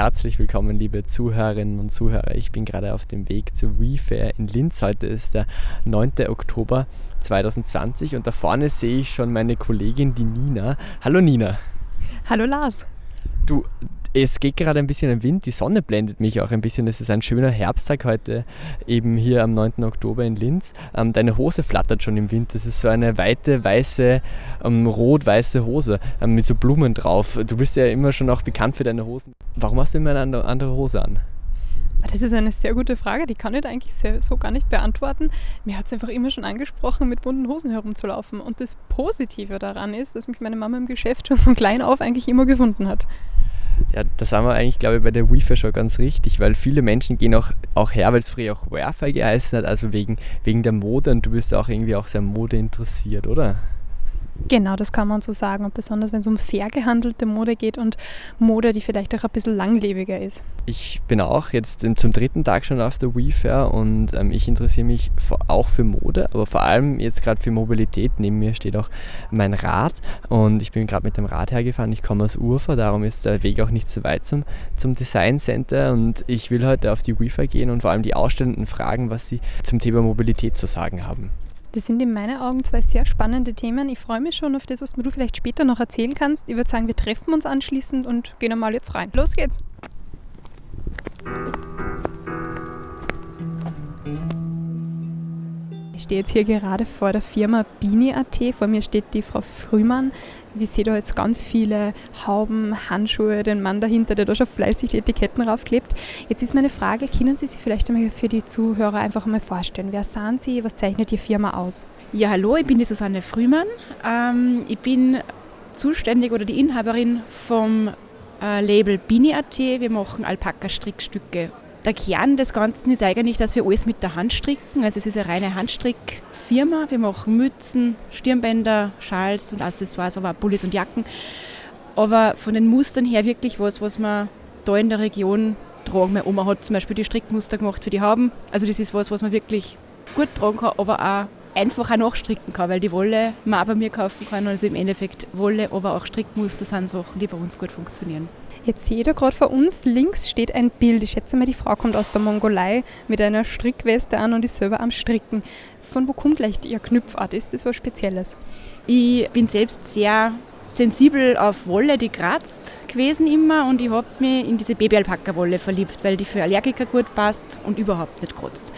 Herzlich willkommen, liebe Zuhörerinnen und Zuhörer. Ich bin gerade auf dem Weg zur WeFair in Linz. Heute ist der 9. Oktober 2020 und da vorne sehe ich schon meine Kollegin, die Nina. Hallo Nina. Hallo Lars. Du, es geht gerade ein bisschen im Wind, die Sonne blendet mich auch ein bisschen. Es ist ein schöner Herbsttag heute, eben hier am 9. Oktober in Linz. Ähm, deine Hose flattert schon im Wind. Das ist so eine weite, weiße, ähm, rot-weiße Hose ähm, mit so Blumen drauf. Du bist ja immer schon auch bekannt für deine Hosen. Warum hast du immer eine andere Hose an? Das ist eine sehr gute Frage, die kann ich eigentlich so gar nicht beantworten. Mir hat es einfach immer schon angesprochen, mit bunten Hosen herumzulaufen. Und das Positive daran ist, dass mich meine Mama im Geschäft schon von klein auf eigentlich immer gefunden hat. Ja, das haben wir eigentlich, glaube ich, bei der Wi-Fi schon ganz richtig, weil viele Menschen gehen auch, auch her, weil es früher auch Wi-Fi geheißen hat, also wegen, wegen der Mode und du bist auch irgendwie auch sehr Mode interessiert, oder? Genau, das kann man so sagen. Und besonders wenn es um fair gehandelte Mode geht und Mode, die vielleicht auch ein bisschen langlebiger ist. Ich bin auch jetzt zum dritten Tag schon auf der WeFair und ähm, ich interessiere mich auch für Mode, aber vor allem jetzt gerade für Mobilität. Neben mir steht auch mein Rad und ich bin gerade mit dem Rad hergefahren. Ich komme aus Urfa, darum ist der Weg auch nicht so weit zum, zum Design Center und ich will heute auf die WeFair gehen und vor allem die Ausstellenden fragen, was sie zum Thema Mobilität zu sagen haben. Das sind in meinen Augen zwei sehr spannende Themen. Ich freue mich schon auf das, was du vielleicht später noch erzählen kannst. Ich würde sagen, wir treffen uns anschließend und gehen einmal jetzt rein. Los geht's! Ich stehe jetzt hier gerade vor der Firma Bini.at. Vor mir steht die Frau Frühmann. Wir sehen da jetzt ganz viele Hauben, Handschuhe, den Mann dahinter, der da schon fleißig die Etiketten raufklebt. Jetzt ist meine Frage, können Sie sich vielleicht einmal für die Zuhörer einfach mal vorstellen? Wer sind Sie? Was zeichnet die Firma aus? Ja, hallo, ich bin die Susanne Frühmann. Ähm, ich bin zuständig oder die Inhaberin vom äh, Label Bini.at. Wir machen Alpaka-Strickstücke der Kern des Ganzen ist eigentlich, dass wir alles mit der Hand stricken. Also es ist eine reine Handstrickfirma. Wir machen Mützen, Stirnbänder, Schals und Accessoires, aber auch Pullis und Jacken. Aber von den Mustern her wirklich was, was man da in der Region tragen. Meine Oma hat zum Beispiel die Strickmuster gemacht für die Hauben. Also das ist was, was man wirklich gut tragen kann, aber auch einfach auch nachstricken kann, weil die Wolle man auch bei mir kaufen kann. Also im Endeffekt Wolle, aber auch Strickmuster sind Sachen, die bei uns gut funktionieren. Jetzt seht ihr gerade vor uns, links steht ein Bild. Ich schätze mal, die Frau kommt aus der Mongolei mit einer Strickweste an und ist selber am Stricken. Von wo kommt leicht Ihr Knüpfart? Ist das was Spezielles? Ich bin selbst sehr sensibel auf Wolle, die kratzt gewesen immer und ich habe mich in diese Babyalpaka-Wolle verliebt, weil die für Allergiker gut passt und überhaupt nicht kratzt.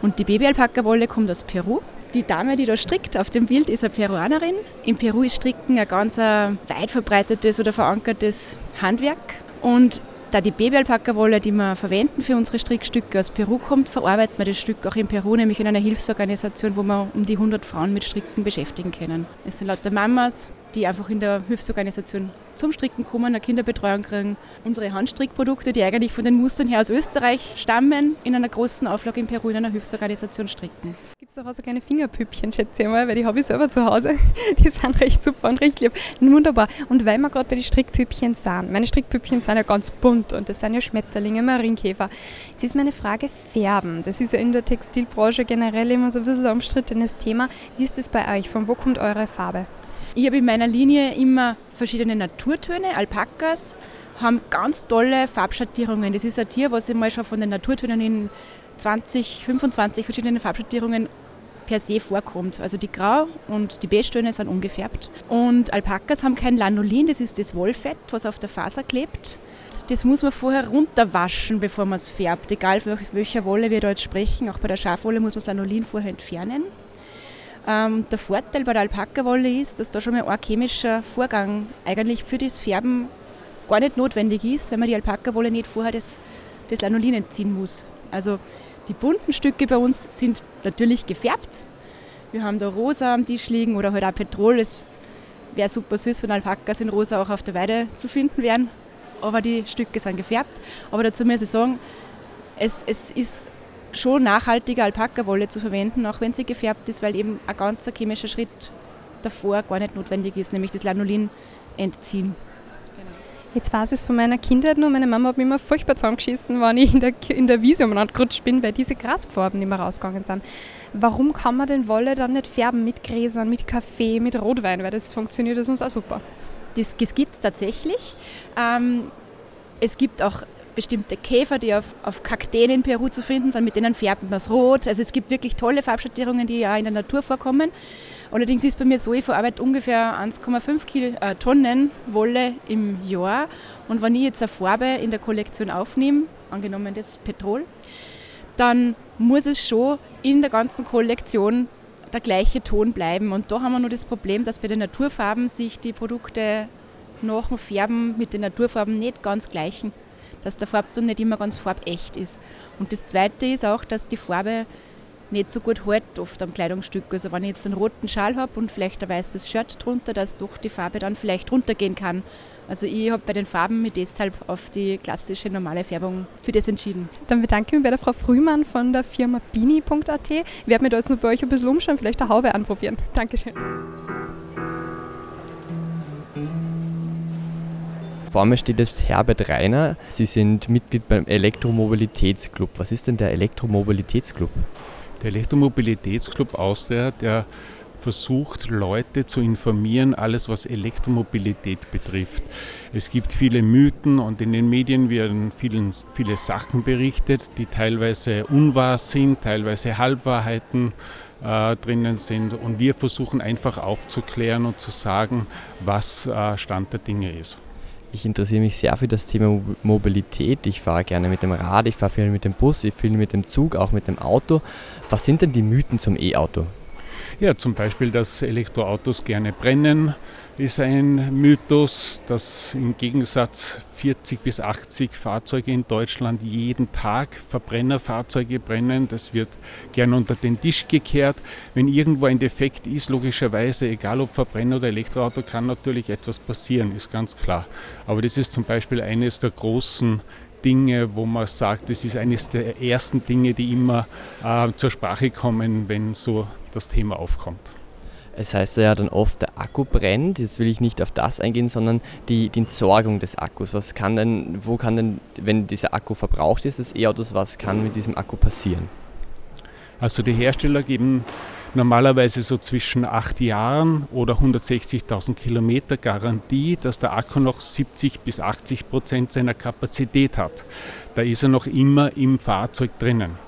Und die Babyalpaka-Wolle kommt aus Peru die Dame, die da strickt auf dem Bild, ist eine Peruanerin. In Peru ist Stricken ein ganz weit verbreitetes oder verankertes Handwerk. Und da die Babyalpaka-Wolle, die wir verwenden für unsere Strickstücke aus Peru kommt, verarbeiten wir das Stück auch in Peru, nämlich in einer Hilfsorganisation, wo wir um die 100 Frauen mit Stricken beschäftigen können. Es sind lauter Mamas, die einfach in der Hilfsorganisation zum Stricken kommen, eine Kinderbetreuung kriegen. Unsere Handstrickprodukte, die eigentlich von den Mustern her aus Österreich stammen, in einer großen Auflage in Peru in einer Hilfsorganisation stricken. Gibt es auch so kleine Fingerpüppchen, schätze ich mal, weil die habe ich selber zu Hause. Die sind recht super und recht lieb. Wunderbar. Und weil wir gerade bei den Strickpüppchen sind, meine Strickpüppchen sind ja ganz bunt und das sind ja Schmetterlinge, Marienkäfer. Jetzt ist meine Frage Färben. Das ist ja in der Textilbranche generell immer so ein bisschen ein umstrittenes Thema. Wie ist das bei euch? Von wo kommt eure Farbe? Ich habe in meiner Linie immer verschiedene Naturtöne. Alpakas haben ganz tolle Farbschattierungen. Das ist ein Tier, was ich mal schon von den Naturtönen in 20, 25 verschiedenen Farbschattierungen per se vorkommt. Also die Grau- und die Beige-Töne sind ungefärbt. Und Alpakas haben kein Lanolin, das ist das Wollfett, was auf der Faser klebt. Das muss man vorher runterwaschen, bevor man es färbt. Egal für welcher Wolle wir da jetzt sprechen, auch bei der Schafwolle muss man das Lanolin vorher entfernen. Ähm, der Vorteil bei der Alpaka-Wolle ist, dass da schon mal ein chemischer Vorgang eigentlich für das Färben gar nicht notwendig ist, wenn man die Alpaka-Wolle nicht vorher das, das Lanolin entziehen muss. Also die bunten Stücke bei uns sind natürlich gefärbt. Wir haben da rosa am Tisch liegen oder halt auch Petrol. Es wäre super süß, wenn Alpakas in rosa auch auf der Weide zu finden wären. Aber die Stücke sind gefärbt. Aber dazu muss ich sagen, es, es ist schon nachhaltige Alpaka-Wolle zu verwenden, auch wenn sie gefärbt ist, weil eben ein ganzer chemischer Schritt davor gar nicht notwendig ist, nämlich das Lanolin entziehen. Jetzt weiß ich es von meiner Kindheit nur, meine Mama hat mich immer furchtbar zusammengeschissen, wenn ich in der, in der Wiese umeinander gerutscht bin, weil diese Grasfarben nicht mehr rausgegangen sind. Warum kann man denn Wolle dann nicht färben mit Gräsern, mit Kaffee, mit Rotwein? Weil das funktioniert uns auch super. Das, das gibt es tatsächlich. Ähm, es gibt auch bestimmte Käfer, die auf, auf Kakteen in Peru zu finden sind, mit denen färbt man es rot. Also es gibt wirklich tolle Farbschattierungen, die ja in der Natur vorkommen. Allerdings ist bei mir so, ich verarbeite ungefähr 1,5 äh, Tonnen Wolle im Jahr. Und wenn ich jetzt eine Farbe in der Kollektion aufnehme, angenommen das Petrol, dann muss es schon in der ganzen Kollektion der gleiche Ton bleiben. Und da haben wir nur das Problem, dass bei den Naturfarben sich die Produkte nach dem Färben mit den Naturfarben nicht ganz gleichen. Dass der Farbton nicht immer ganz farbecht ist. Und das Zweite ist auch, dass die Farbe nicht so gut hält oft am Kleidungsstück. Also wenn ich jetzt einen roten Schal habe und vielleicht ein weißes Shirt drunter, dass doch die Farbe dann vielleicht runtergehen kann. Also ich habe bei den Farben mich deshalb auf die klassische normale Färbung für das entschieden. Dann bedanke ich mich bei der Frau Frühmann von der Firma bini.at. Ich werde mir da jetzt noch bei euch ein bisschen umschauen, vielleicht eine Haube anprobieren. Dankeschön. Vor mir steht jetzt Herbert Reiner. Sie sind Mitglied beim Elektromobilitätsclub. Was ist denn der Elektromobilitätsclub? Der Elektromobilitätsclub Austria, der versucht, Leute zu informieren, alles was Elektromobilität betrifft. Es gibt viele Mythen und in den Medien werden vielen, viele Sachen berichtet, die teilweise unwahr sind, teilweise Halbwahrheiten äh, drinnen sind. Und wir versuchen einfach aufzuklären und zu sagen, was äh, Stand der Dinge ist. Ich interessiere mich sehr für das Thema Mobilität. Ich fahre gerne mit dem Rad, ich fahre viel mit dem Bus, ich viel mit dem Zug, auch mit dem Auto. Was sind denn die Mythen zum E-Auto? Ja, zum Beispiel, dass Elektroautos gerne brennen, ist ein Mythos, dass im Gegensatz 40 bis 80 Fahrzeuge in Deutschland jeden Tag Verbrennerfahrzeuge brennen. Das wird gerne unter den Tisch gekehrt. Wenn irgendwo ein Defekt ist, logischerweise, egal ob Verbrenner oder Elektroauto, kann natürlich etwas passieren, ist ganz klar. Aber das ist zum Beispiel eines der großen Dinge, wo man sagt, das ist eines der ersten Dinge, die immer äh, zur Sprache kommen, wenn so das Thema aufkommt. Es heißt ja dann oft, der Akku brennt. Jetzt will ich nicht auf das eingehen, sondern die, die Entsorgung des Akkus. Was kann denn, wo kann denn, wenn dieser Akku verbraucht ist, des E-Autos, was kann mit diesem Akku passieren? Also die Hersteller geben normalerweise so zwischen acht Jahren oder 160.000 Kilometer Garantie, dass der Akku noch 70 bis 80 Prozent seiner Kapazität hat. Da ist er noch immer im Fahrzeug drinnen.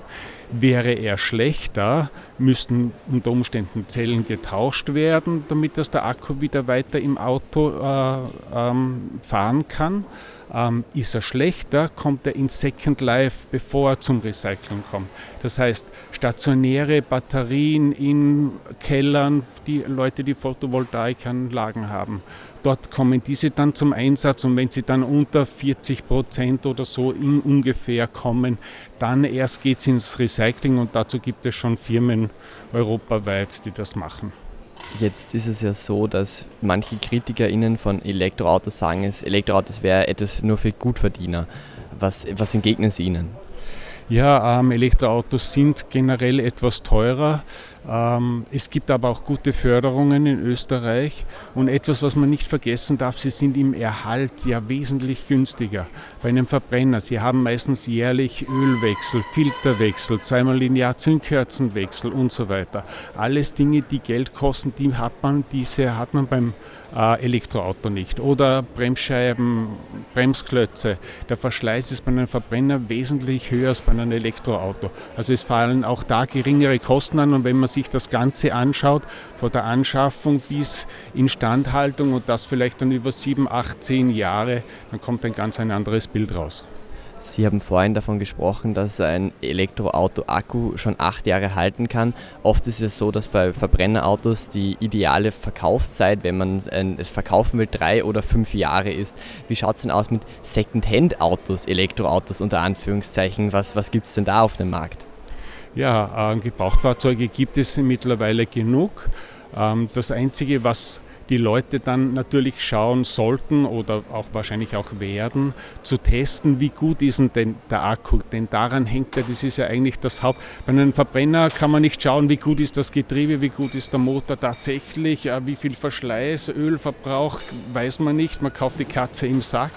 Wäre er schlechter, müssten unter Umständen Zellen getauscht werden, damit das der Akku wieder weiter im Auto äh, ähm, fahren kann. Ähm, ist er schlechter, kommt er in Second Life, bevor er zum Recycling kommt. Das heißt, stationäre Batterien in Kellern, die Leute, die Photovoltaikanlagen haben, dort kommen diese dann zum Einsatz und wenn sie dann unter 40 Prozent oder so in ungefähr kommen, dann erst geht es ins Recycling und dazu gibt es schon Firmen europaweit, die das machen. Jetzt ist es ja so, dass manche KritikerInnen von Elektroautos sagen, es, Elektroautos wäre etwas nur für Gutverdiener. Was, was entgegnen Sie ihnen? Ja, ähm, Elektroautos sind generell etwas teurer. Ähm, es gibt aber auch gute Förderungen in Österreich. Und etwas, was man nicht vergessen darf, sie sind im Erhalt ja wesentlich günstiger. Bei einem Verbrenner, sie haben meistens jährlich Ölwechsel, Filterwechsel, zweimal im Jahr Zündkerzenwechsel und so weiter. Alles Dinge, die Geld kosten, die hat man, diese hat man beim Elektroauto nicht. Oder Bremsscheiben, Bremsklötze. Der Verschleiß ist bei einem Verbrenner wesentlich höher als bei einem Elektroauto. Also es fallen auch da geringere Kosten an und wenn man sich das Ganze anschaut, von der Anschaffung bis Instandhaltung und das vielleicht dann über sieben, acht, zehn Jahre, dann kommt ein ganz ein anderes Bild raus. Sie haben vorhin davon gesprochen, dass ein Elektroauto-Akku schon acht Jahre halten kann. Oft ist es so, dass bei Verbrennerautos die ideale Verkaufszeit, wenn man es verkaufen will, drei oder fünf Jahre ist. Wie schaut es denn aus mit Second-Hand-Autos, Elektroautos unter Anführungszeichen? Was, was gibt es denn da auf dem Markt? Ja, äh, Gebrauchtfahrzeuge gibt es mittlerweile genug. Ähm, das Einzige, was die Leute dann natürlich schauen sollten oder auch wahrscheinlich auch werden, zu testen, wie gut ist denn der Akku. Denn daran hängt ja, das ist ja eigentlich das Haupt. Bei einem Verbrenner kann man nicht schauen, wie gut ist das Getriebe, wie gut ist der Motor tatsächlich, äh, wie viel Verschleiß, Ölverbrauch, weiß man nicht. Man kauft die Katze im Sack.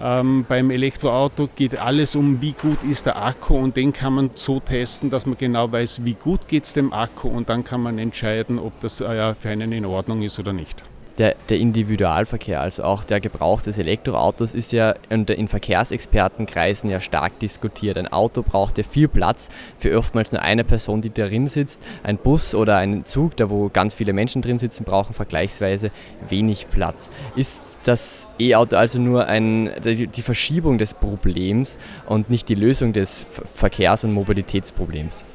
Ähm, beim Elektroauto geht alles um, wie gut ist der Akku und den kann man so testen, dass man genau weiß, wie gut geht es dem Akku und dann kann man entscheiden, ob das äh, für einen in Ordnung ist oder nicht der, der Individualverkehr, also auch der Gebrauch des Elektroautos, ist ja in Verkehrsexpertenkreisen ja stark diskutiert. Ein Auto braucht ja viel Platz für oftmals nur eine Person, die darin sitzt. Ein Bus oder ein Zug, da wo ganz viele Menschen drin sitzen, brauchen vergleichsweise wenig Platz. Ist das E-Auto also nur ein, die Verschiebung des Problems und nicht die Lösung des Verkehrs- und Mobilitätsproblems?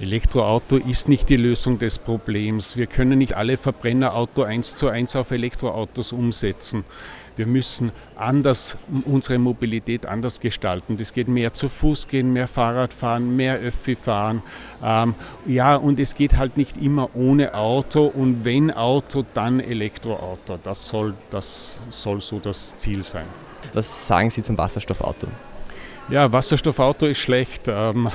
Elektroauto ist nicht die Lösung des Problems. Wir können nicht alle Verbrennerauto eins zu eins auf Elektroautos umsetzen. Wir müssen anders unsere Mobilität anders gestalten. Das geht mehr zu Fuß gehen, mehr Fahrrad fahren, mehr Öffi fahren. Ähm, ja, und es geht halt nicht immer ohne Auto und wenn Auto, dann Elektroauto. Das soll, das soll so das Ziel sein. Was sagen Sie zum Wasserstoffauto? Ja, Wasserstoffauto ist schlecht. Ähm,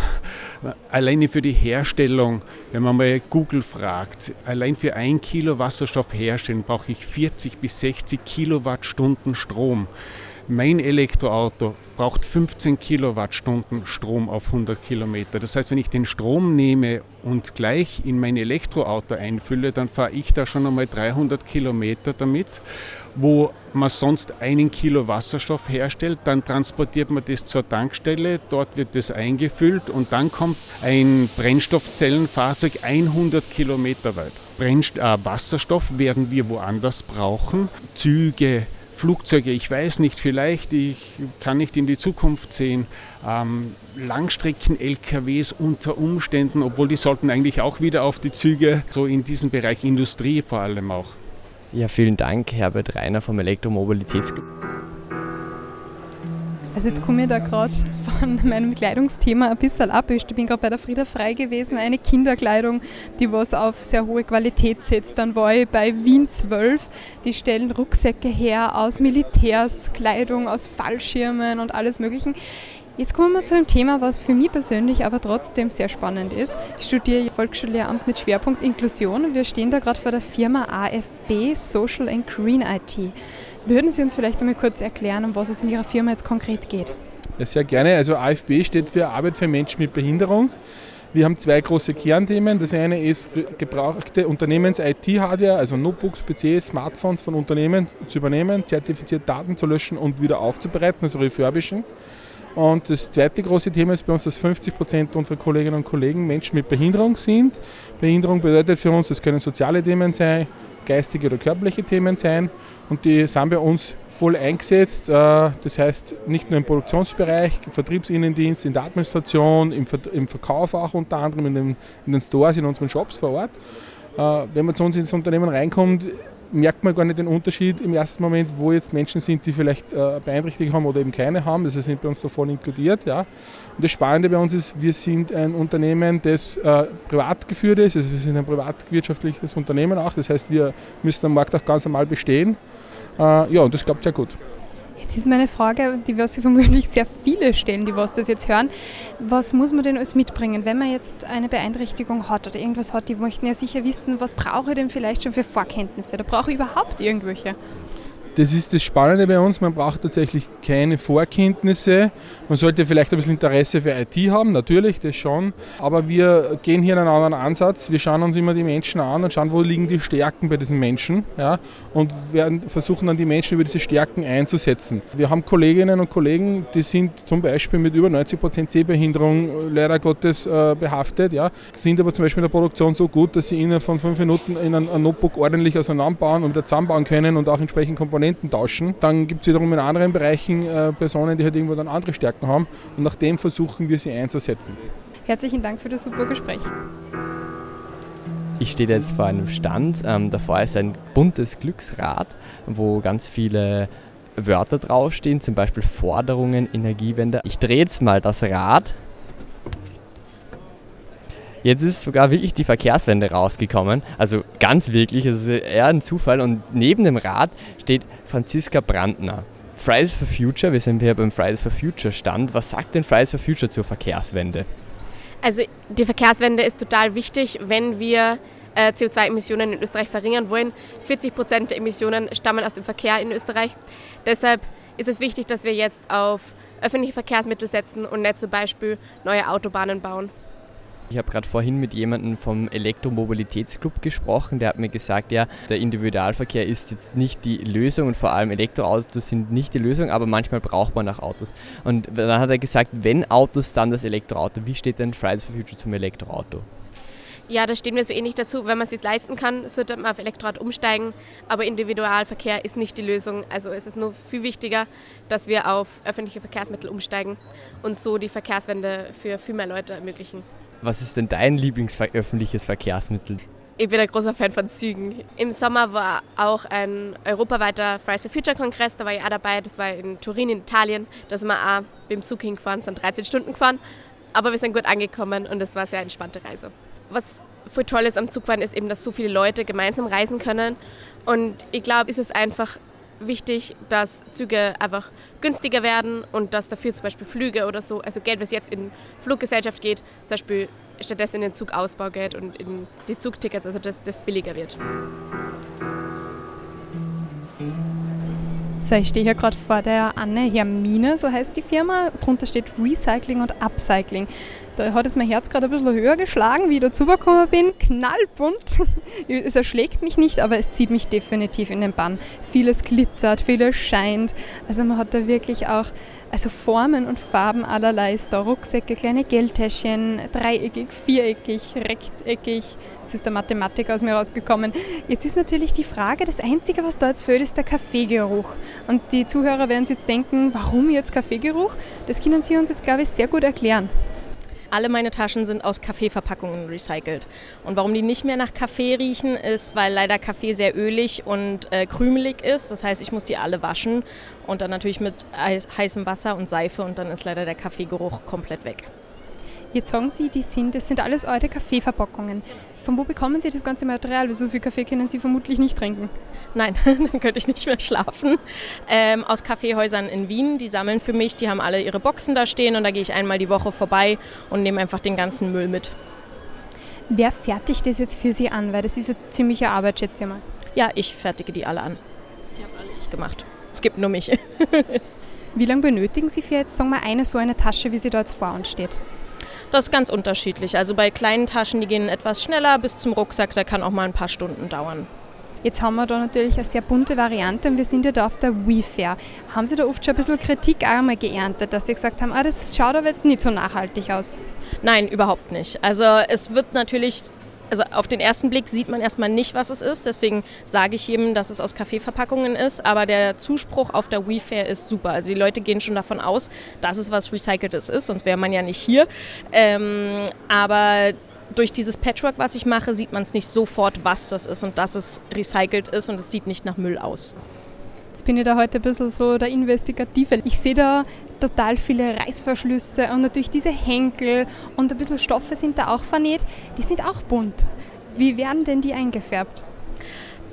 alleine für die Herstellung, wenn man mal Google fragt, allein für ein Kilo Wasserstoff herstellen brauche ich 40 bis 60 Kilowattstunden Strom. Mein Elektroauto braucht 15 Kilowattstunden Strom auf 100 Kilometer. Das heißt, wenn ich den Strom nehme und gleich in mein Elektroauto einfülle, dann fahre ich da schon einmal 300 Kilometer damit, wo man sonst einen Kilo Wasserstoff herstellt. Dann transportiert man das zur Tankstelle, dort wird das eingefüllt und dann kommt ein Brennstoffzellenfahrzeug 100 Kilometer weit. Brennst äh, Wasserstoff werden wir woanders brauchen. Züge, Flugzeuge, ich weiß nicht, vielleicht, ich kann nicht in die Zukunft sehen. Ähm, Langstrecken-LKWs unter Umständen, obwohl die sollten eigentlich auch wieder auf die Züge, so in diesem Bereich Industrie vor allem auch. Ja, vielen Dank, Herbert Reiner vom Elektromobilitätsclub. Also jetzt komme ich da gerade von meinem Kleidungsthema ein bisschen ab. Ich bin gerade bei der Frieda Frei gewesen, eine Kinderkleidung, die was auf sehr hohe Qualität setzt. Dann war ich bei Wien 12, die stellen Rucksäcke her aus Militärskleidung, aus Fallschirmen und alles Möglichen. Jetzt kommen wir zu einem Thema, was für mich persönlich aber trotzdem sehr spannend ist. Ich studiere Volksschullehramt mit Schwerpunkt Inklusion. Wir stehen da gerade vor der Firma AFB Social and Green IT. Würden Sie uns vielleicht einmal kurz erklären, um was es in Ihrer Firma jetzt konkret geht? Ja, sehr gerne. Also AFB steht für Arbeit für Menschen mit Behinderung. Wir haben zwei große Kernthemen. Das eine ist gebrauchte Unternehmens-IT-Hardware, also Notebooks, PCs, Smartphones von Unternehmen zu übernehmen, zertifiziert Daten zu löschen und wieder aufzubereiten, also refurbischen. Und das zweite große Thema ist bei uns, dass 50 Prozent unserer Kolleginnen und Kollegen Menschen mit Behinderung sind. Behinderung bedeutet für uns, das können soziale Themen sein, geistige oder körperliche Themen sein und die sind bei uns voll eingesetzt. Äh, das heißt nicht nur im Produktionsbereich, im Vertriebsinnendienst, in der Administration, im Verkauf auch unter anderem in den, Stores, in unseren Shops vor Ort. Äh, wenn man zu uns ins Unternehmen reinkommt, merkt man gar nicht den Unterschied im ersten Moment, wo jetzt Menschen sind, die vielleicht äh, Beeinträchtigung haben oder eben keine haben. Das sind bei uns da voll inkludiert. Ja. Und das Spannende bei uns ist, wir sind ein Unternehmen, das äh, privat geführt ist. Also wir sind ein privatwirtschaftliches Unternehmen auch. Das heißt, wir müssen am Markt auch ganz normal bestehen. Äh, ja, und das klappt sehr gut. Jetzt ist meine Frage, die wir sich vermutlich sehr viele stellen, die was das jetzt hören. Was muss man denn alles mitbringen, wenn man jetzt eine Beeinträchtigung hat oder irgendwas hat? Die möchten ja sicher wissen, was brauche ich denn vielleicht schon für Vorkenntnisse? Da brauche ich überhaupt irgendwelche? Das ist das Spannende bei uns, man braucht tatsächlich keine Vorkenntnisse. Man sollte vielleicht ein bisschen Interesse für IT haben, natürlich, das schon. Aber wir gehen hier einen anderen Ansatz. Wir schauen uns immer die Menschen an und schauen, wo liegen die Stärken bei diesen Menschen. Ja, und werden versuchen dann die Menschen über diese Stärken einzusetzen. Wir haben Kolleginnen und Kollegen, die sind zum Beispiel mit über 90% Sehbehinderung leider Gottes äh, behaftet, ja, sind aber zum Beispiel in der Produktion so gut, dass sie innerhalb von fünf Minuten in ein, ein Notebook ordentlich auseinanderbauen und wieder zusammenbauen können und auch entsprechend Komponenten Komponenten tauschen. Dann gibt es wiederum in anderen Bereichen äh, Personen, die halt irgendwo dann andere Stärken haben und nach dem versuchen wir sie einzusetzen. Herzlichen Dank für das super Gespräch. Ich stehe jetzt vor einem Stand. Ähm, davor ist ein buntes Glücksrad, wo ganz viele Wörter draufstehen, zum Beispiel Forderungen, Energiewende. Ich drehe jetzt mal das Rad. Jetzt ist sogar wirklich die Verkehrswende rausgekommen. Also ganz wirklich, es ist eher ein Zufall. Und neben dem Rad steht Franziska Brandner. Fridays for Future, wir sind hier beim Fridays for Future Stand. Was sagt denn Fridays for Future zur Verkehrswende? Also die Verkehrswende ist total wichtig, wenn wir äh, CO2-Emissionen in Österreich verringern wollen. 40 Prozent der Emissionen stammen aus dem Verkehr in Österreich. Deshalb ist es wichtig, dass wir jetzt auf öffentliche Verkehrsmittel setzen und nicht zum Beispiel neue Autobahnen bauen. Ich habe gerade vorhin mit jemandem vom Elektromobilitätsclub gesprochen, der hat mir gesagt, ja, der Individualverkehr ist jetzt nicht die Lösung und vor allem Elektroautos sind nicht die Lösung, aber manchmal braucht man auch Autos. Und dann hat er gesagt, wenn Autos, dann das Elektroauto. Wie steht denn Fridays for Future zum Elektroauto? Ja, da stehen wir so ähnlich dazu. Wenn man es sich leisten kann, sollte man auf Elektroauto umsteigen. Aber Individualverkehr ist nicht die Lösung. Also es ist nur viel wichtiger, dass wir auf öffentliche Verkehrsmittel umsteigen und so die Verkehrswende für viel mehr Leute ermöglichen. Was ist denn dein Lieblingsöffentliches Verkehrsmittel? Ich bin ein großer Fan von Zügen. Im Sommer war auch ein europaweiter Fridays for Future Kongress, da war ich auch dabei. Das war in Turin in Italien. Da sind wir auch mit dem Zug hingefahren, sind 13 Stunden gefahren. Aber wir sind gut angekommen und es war eine sehr entspannte Reise. Was voll toll ist am Zugfahren, ist eben, dass so viele Leute gemeinsam reisen können. Und ich glaube, es ist einfach wichtig, dass Züge einfach günstiger werden und dass dafür zum Beispiel Flüge oder so, also Geld, was jetzt in Fluggesellschaft geht, zum Beispiel stattdessen in den Zugausbau geht und in die Zugtickets, also dass das billiger wird. So, ich stehe hier gerade vor der Anne Hermine, so heißt die Firma. Drunter steht Recycling und Upcycling. Da hat jetzt mein Herz gerade ein bisschen höher geschlagen, wie ich dazugekommen bin. Knallbunt. Es erschlägt mich nicht, aber es zieht mich definitiv in den Bann. Vieles glitzert, vieles scheint. Also man hat da wirklich auch also Formen und Farben allerlei. Ist da Rucksäcke, kleine Geldtäschchen, dreieckig, viereckig, rechteckig. Jetzt ist der Mathematiker aus mir rausgekommen. Jetzt ist natürlich die Frage, das Einzige, was da jetzt fehlt, ist der Kaffeegeruch. Und die Zuhörer werden sich jetzt denken, warum jetzt Kaffeegeruch? Das können Sie uns jetzt, glaube ich, sehr gut erklären. Alle meine Taschen sind aus Kaffeeverpackungen recycelt. Und warum die nicht mehr nach Kaffee riechen, ist, weil leider Kaffee sehr ölig und äh, krümelig ist. Das heißt, ich muss die alle waschen und dann natürlich mit heißem Wasser und Seife und dann ist leider der Kaffeegeruch komplett weg. Jetzt sagen Sie, die sind, das sind alles eure Kaffeeverpackungen. Von wo bekommen Sie das ganze Material? Weil so viel Kaffee können Sie vermutlich nicht trinken. Nein, dann könnte ich nicht mehr schlafen. Ähm, aus Kaffeehäusern in Wien, die sammeln für mich, die haben alle ihre Boxen da stehen und da gehe ich einmal die Woche vorbei und nehme einfach den ganzen Müll mit. Wer fertigt das jetzt für Sie an? Weil das ist eine ziemliche Arbeit, schätze ich mal. Ja, ich fertige die alle an. Die habe alle ich gemacht. Es gibt nur mich. Wie lange benötigen Sie für jetzt, sagen wir, eine so eine Tasche, wie sie da jetzt vor uns steht? Das ist ganz unterschiedlich. Also bei kleinen Taschen, die gehen etwas schneller, bis zum Rucksack, da kann auch mal ein paar Stunden dauern. Jetzt haben wir da natürlich eine sehr bunte Variante und wir sind ja da auf der WeFair. Haben Sie da oft schon ein bisschen Kritik einmal geerntet, dass Sie gesagt haben, ah, das schaut aber jetzt nicht so nachhaltig aus? Nein, überhaupt nicht. Also es wird natürlich also auf den ersten Blick sieht man erstmal nicht, was es ist. Deswegen sage ich jedem, dass es aus Kaffeeverpackungen ist. Aber der Zuspruch auf der WeFair ist super. Also die Leute gehen schon davon aus, dass es was Recyceltes ist, sonst wäre man ja nicht hier. Ähm, aber durch dieses Patchwork, was ich mache, sieht man es nicht sofort, was das ist und dass es recycelt ist und es sieht nicht nach Müll aus. Jetzt bin ich da heute ein bisschen so der Investigative. Ich sehe da total viele Reißverschlüsse und natürlich diese Henkel und ein bisschen Stoffe sind da auch vernäht. Die sind auch bunt. Wie werden denn die eingefärbt?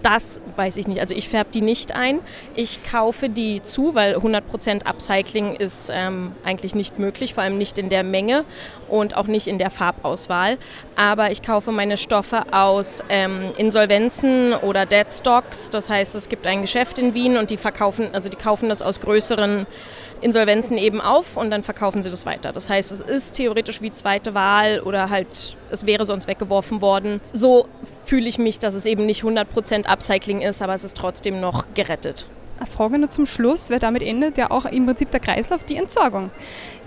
Das weiß ich nicht. Also ich färbe die nicht ein. Ich kaufe die zu, weil 100% Upcycling ist ähm, eigentlich nicht möglich, vor allem nicht in der Menge und auch nicht in der Farbauswahl. Aber ich kaufe meine Stoffe aus ähm, Insolvenzen oder Dead Stocks. Das heißt, es gibt ein Geschäft in Wien und die verkaufen, also die kaufen das aus größeren Insolvenzen eben auf und dann verkaufen sie das weiter. Das heißt, es ist theoretisch wie zweite Wahl oder halt, es wäre sonst weggeworfen worden. So fühle ich mich, dass es eben nicht 100% Upcycling ist, aber es ist trotzdem noch gerettet. Eine Frage nur zum Schluss, weil damit endet ja auch im Prinzip der Kreislauf, die Entsorgung.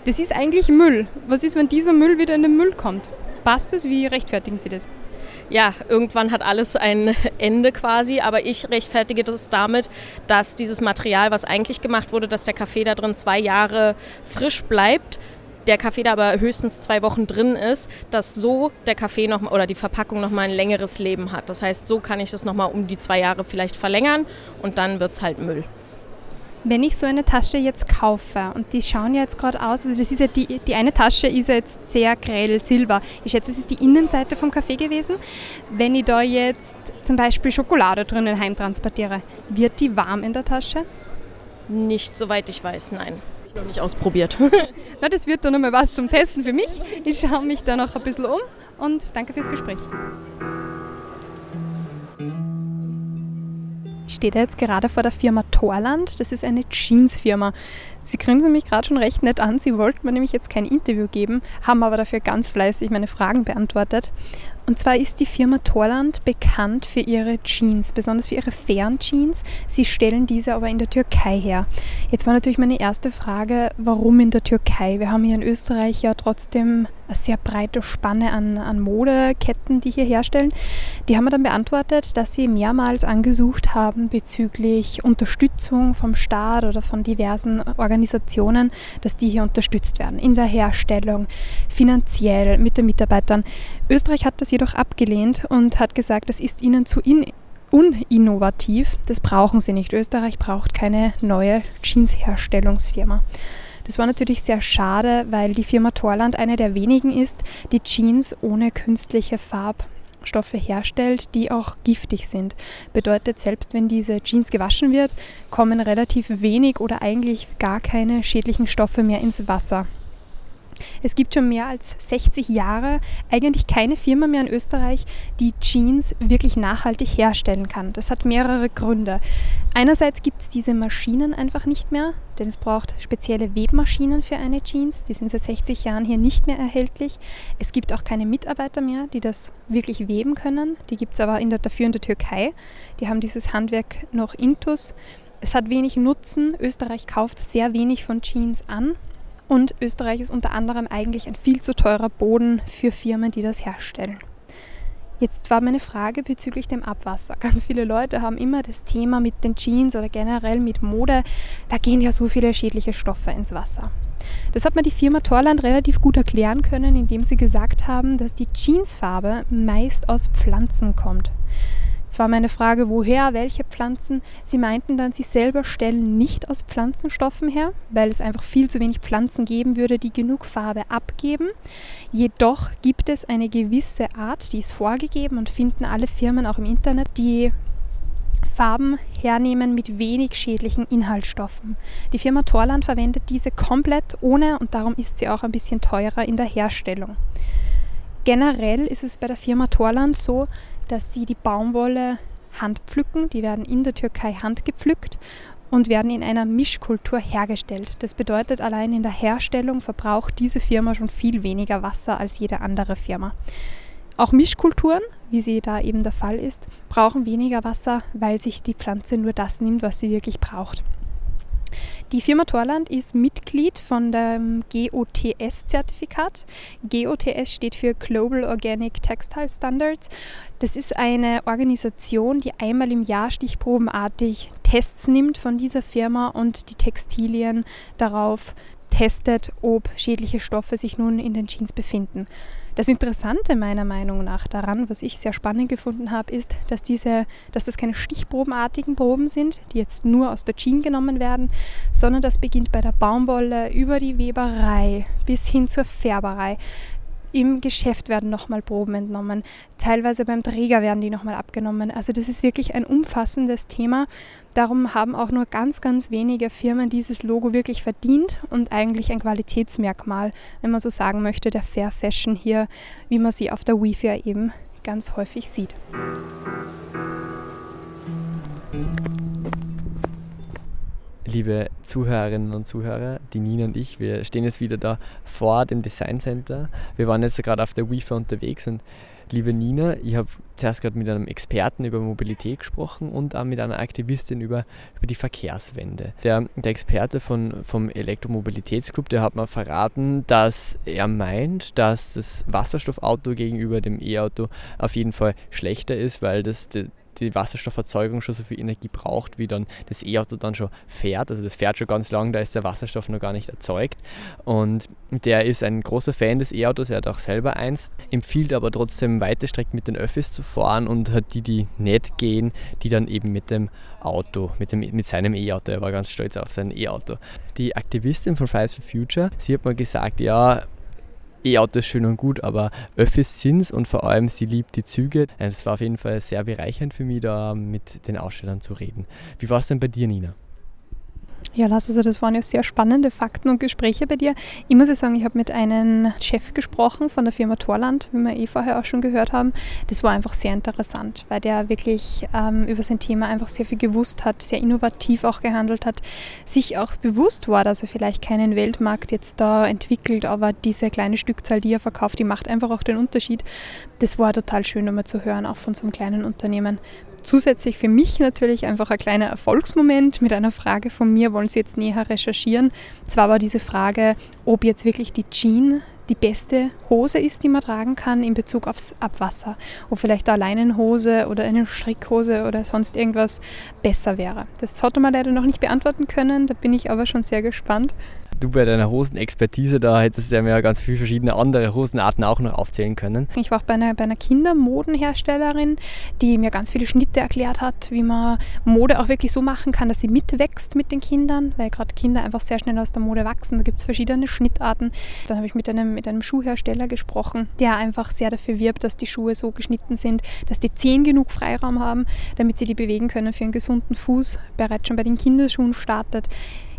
Das ist eigentlich Müll. Was ist, wenn dieser Müll wieder in den Müll kommt? Passt das? Wie rechtfertigen Sie das? Ja, irgendwann hat alles ein Ende quasi, aber ich rechtfertige das damit, dass dieses Material, was eigentlich gemacht wurde, dass der Kaffee da drin zwei Jahre frisch bleibt, der Kaffee da aber höchstens zwei Wochen drin ist, dass so der Kaffee noch oder die Verpackung noch mal ein längeres Leben hat. Das heißt, so kann ich das noch mal um die zwei Jahre vielleicht verlängern und dann wird es halt Müll. Wenn ich so eine Tasche jetzt kaufe und die schauen ja jetzt gerade aus, also das ist ja die, die eine Tasche ist ja jetzt sehr grell silber. Ich schätze, es ist die Innenseite vom Kaffee gewesen. Wenn ich da jetzt zum Beispiel Schokolade drinnen heimtransportiere, wird die warm in der Tasche? Nicht soweit ich weiß, nein. Ich noch nicht ausprobiert. Na, das wird dann nochmal was zum Testen für mich. Ich schaue mich da noch ein bisschen um und danke fürs Gespräch. Ich stehe da jetzt gerade vor der Firma Torland. Das ist eine Jeans-Firma. Sie grinsen mich gerade schon recht nett an. Sie wollten mir nämlich jetzt kein Interview geben, haben aber dafür ganz fleißig meine Fragen beantwortet. Und zwar ist die Firma Torland bekannt für ihre Jeans, besonders für ihre fairen Jeans. Sie stellen diese aber in der Türkei her. Jetzt war natürlich meine erste Frage, warum in der Türkei? Wir haben hier in Österreich ja trotzdem eine sehr breite Spanne an, an Modeketten, die hier herstellen. Die haben mir dann beantwortet, dass sie mehrmals angesucht haben bezüglich Unterstützung vom Staat oder von diversen Organisationen, dass die hier unterstützt werden in der Herstellung, finanziell mit den Mitarbeitern. Österreich hat das jedoch abgelehnt und hat gesagt, das ist ihnen zu in uninnovativ. Das brauchen sie nicht. Österreich braucht keine neue Jeans-Herstellungsfirma. Das war natürlich sehr schade, weil die Firma Torland eine der wenigen ist, die Jeans ohne künstliche Farbstoffe herstellt, die auch giftig sind. Bedeutet, selbst wenn diese Jeans gewaschen wird, kommen relativ wenig oder eigentlich gar keine schädlichen Stoffe mehr ins Wasser. Es gibt schon mehr als 60 Jahre eigentlich keine Firma mehr in Österreich, die Jeans wirklich nachhaltig herstellen kann. Das hat mehrere Gründe. Einerseits gibt es diese Maschinen einfach nicht mehr, denn es braucht spezielle Webmaschinen für eine Jeans. Die sind seit 60 Jahren hier nicht mehr erhältlich. Es gibt auch keine Mitarbeiter mehr, die das wirklich weben können. Die gibt es aber in der, dafür in der Türkei. Die haben dieses Handwerk noch intus. Es hat wenig Nutzen. Österreich kauft sehr wenig von Jeans an. Und Österreich ist unter anderem eigentlich ein viel zu teurer Boden für Firmen, die das herstellen. Jetzt war meine Frage bezüglich dem Abwasser. Ganz viele Leute haben immer das Thema mit den Jeans oder generell mit Mode. Da gehen ja so viele schädliche Stoffe ins Wasser. Das hat mir die Firma Torland relativ gut erklären können, indem sie gesagt haben, dass die Jeansfarbe meist aus Pflanzen kommt. Zwar meine Frage, woher, welche Pflanzen. Sie meinten dann, sie selber stellen nicht aus Pflanzenstoffen her, weil es einfach viel zu wenig Pflanzen geben würde, die genug Farbe abgeben. Jedoch gibt es eine gewisse Art, die ist vorgegeben und finden alle Firmen auch im Internet, die Farben hernehmen mit wenig schädlichen Inhaltsstoffen. Die Firma Torland verwendet diese komplett ohne und darum ist sie auch ein bisschen teurer in der Herstellung. Generell ist es bei der Firma Torland so, dass sie die Baumwolle handpflücken. Die werden in der Türkei handgepflückt und werden in einer Mischkultur hergestellt. Das bedeutet, allein in der Herstellung verbraucht diese Firma schon viel weniger Wasser als jede andere Firma. Auch Mischkulturen, wie sie da eben der Fall ist, brauchen weniger Wasser, weil sich die Pflanze nur das nimmt, was sie wirklich braucht. Die Firma Torland ist Mitglied von dem GOTS-Zertifikat. GOTS steht für Global Organic Textile Standards. Das ist eine Organisation, die einmal im Jahr stichprobenartig Tests nimmt von dieser Firma und die Textilien darauf testet, ob schädliche Stoffe sich nun in den Jeans befinden. Das Interessante meiner Meinung nach daran, was ich sehr spannend gefunden habe, ist, dass, diese, dass das keine stichprobenartigen Proben sind, die jetzt nur aus der Jeans genommen werden, sondern das beginnt bei der Baumwolle über die Weberei bis hin zur Färberei. Im Geschäft werden nochmal Proben entnommen. Teilweise beim Träger werden die nochmal abgenommen. Also das ist wirklich ein umfassendes Thema. Darum haben auch nur ganz, ganz wenige Firmen dieses Logo wirklich verdient und eigentlich ein Qualitätsmerkmal, wenn man so sagen möchte, der Fair Fashion hier, wie man sie auf der Wi-Fi eben ganz häufig sieht. Liebe Zuhörerinnen und Zuhörer, die Nina und ich, wir stehen jetzt wieder da vor dem Design Center. Wir waren jetzt gerade auf der WIFA unterwegs und liebe Nina, ich habe zuerst gerade mit einem Experten über Mobilität gesprochen und auch mit einer Aktivistin über, über die Verkehrswende. Der, der Experte von, vom Elektromobilitätsclub, der hat mir verraten, dass er meint, dass das Wasserstoffauto gegenüber dem E-Auto auf jeden Fall schlechter ist, weil das die Wasserstofferzeugung schon so viel Energie braucht, wie dann das E-Auto dann schon fährt. Also das fährt schon ganz lang, da ist der Wasserstoff noch gar nicht erzeugt. Und der ist ein großer Fan des E-Autos, er hat auch selber eins, empfiehlt aber trotzdem weite Strecken mit den Öffis zu fahren und hat die, die nicht gehen, die dann eben mit dem Auto, mit, dem, mit seinem E-Auto. Er war ganz stolz auf sein E-Auto. Die Aktivistin von Fridays for Future, sie hat mal gesagt, ja, E-Auto ist schön und gut, aber Öffis sind's und vor allem sie liebt die Züge. Es war auf jeden Fall sehr bereichernd für mich, da mit den Ausstellern zu reden. Wie war es denn bei dir, Nina? Ja, Lars, also das waren ja sehr spannende Fakten und Gespräche bei dir. Ich muss ja sagen, ich habe mit einem Chef gesprochen von der Firma Torland, wie wir eh vorher auch schon gehört haben. Das war einfach sehr interessant, weil der wirklich ähm, über sein Thema einfach sehr viel gewusst hat, sehr innovativ auch gehandelt hat, sich auch bewusst war, dass er vielleicht keinen Weltmarkt jetzt da entwickelt, aber diese kleine Stückzahl, die er verkauft, die macht einfach auch den Unterschied. Das war total schön, einmal zu hören, auch von so einem kleinen Unternehmen. Zusätzlich für mich natürlich einfach ein kleiner Erfolgsmoment mit einer Frage von mir, wollen Sie jetzt näher recherchieren? Zwar war diese Frage, ob jetzt wirklich die Jean die beste Hose ist, die man tragen kann in Bezug aufs Abwasser. Ob vielleicht eine Leinenhose oder eine Strickhose oder sonst irgendwas besser wäre. Das hat man leider noch nicht beantworten können, da bin ich aber schon sehr gespannt du bei deiner Hosenexpertise, da hättest du ja mehr ganz viele verschiedene andere Hosenarten auch noch aufzählen können. Ich war auch bei einer, bei einer Kindermodenherstellerin, die mir ganz viele Schnitte erklärt hat, wie man Mode auch wirklich so machen kann, dass sie mitwächst mit den Kindern, weil gerade Kinder einfach sehr schnell aus der Mode wachsen. Da gibt es verschiedene Schnittarten. Dann habe ich mit einem, mit einem Schuhhersteller gesprochen, der einfach sehr dafür wirbt, dass die Schuhe so geschnitten sind, dass die Zehen genug Freiraum haben, damit sie die bewegen können für einen gesunden Fuß, bereits schon bei den Kinderschuhen startet.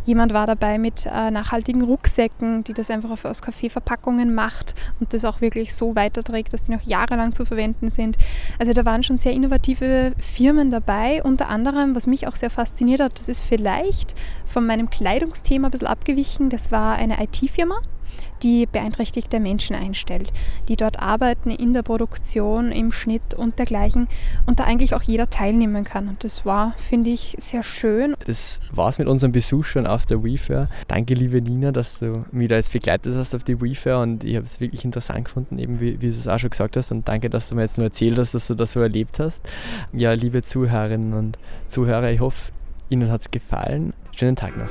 Jemand war dabei mit äh, nachhaltigen Rucksäcken, die das einfach aus Kaffeeverpackungen macht und das auch wirklich so weiterträgt, dass die noch jahrelang zu verwenden sind. Also da waren schon sehr innovative Firmen dabei. Unter anderem, was mich auch sehr fasziniert hat, das ist vielleicht von meinem Kleidungsthema ein bisschen abgewichen, das war eine IT-Firma die beeinträchtigte Menschen einstellt, die dort arbeiten in der Produktion, im Schnitt und dergleichen und da eigentlich auch jeder teilnehmen kann. Und das war, finde ich, sehr schön. Das war es mit unserem Besuch schon auf der WeFair. Danke, liebe Nina, dass du mich da jetzt begleitet hast auf die WeFair und ich habe es wirklich interessant gefunden, eben wie, wie du es auch schon gesagt hast und danke, dass du mir jetzt nur erzählt hast, dass du das so erlebt hast. Ja, liebe Zuhörerinnen und Zuhörer, ich hoffe, Ihnen hat es gefallen. Schönen Tag noch.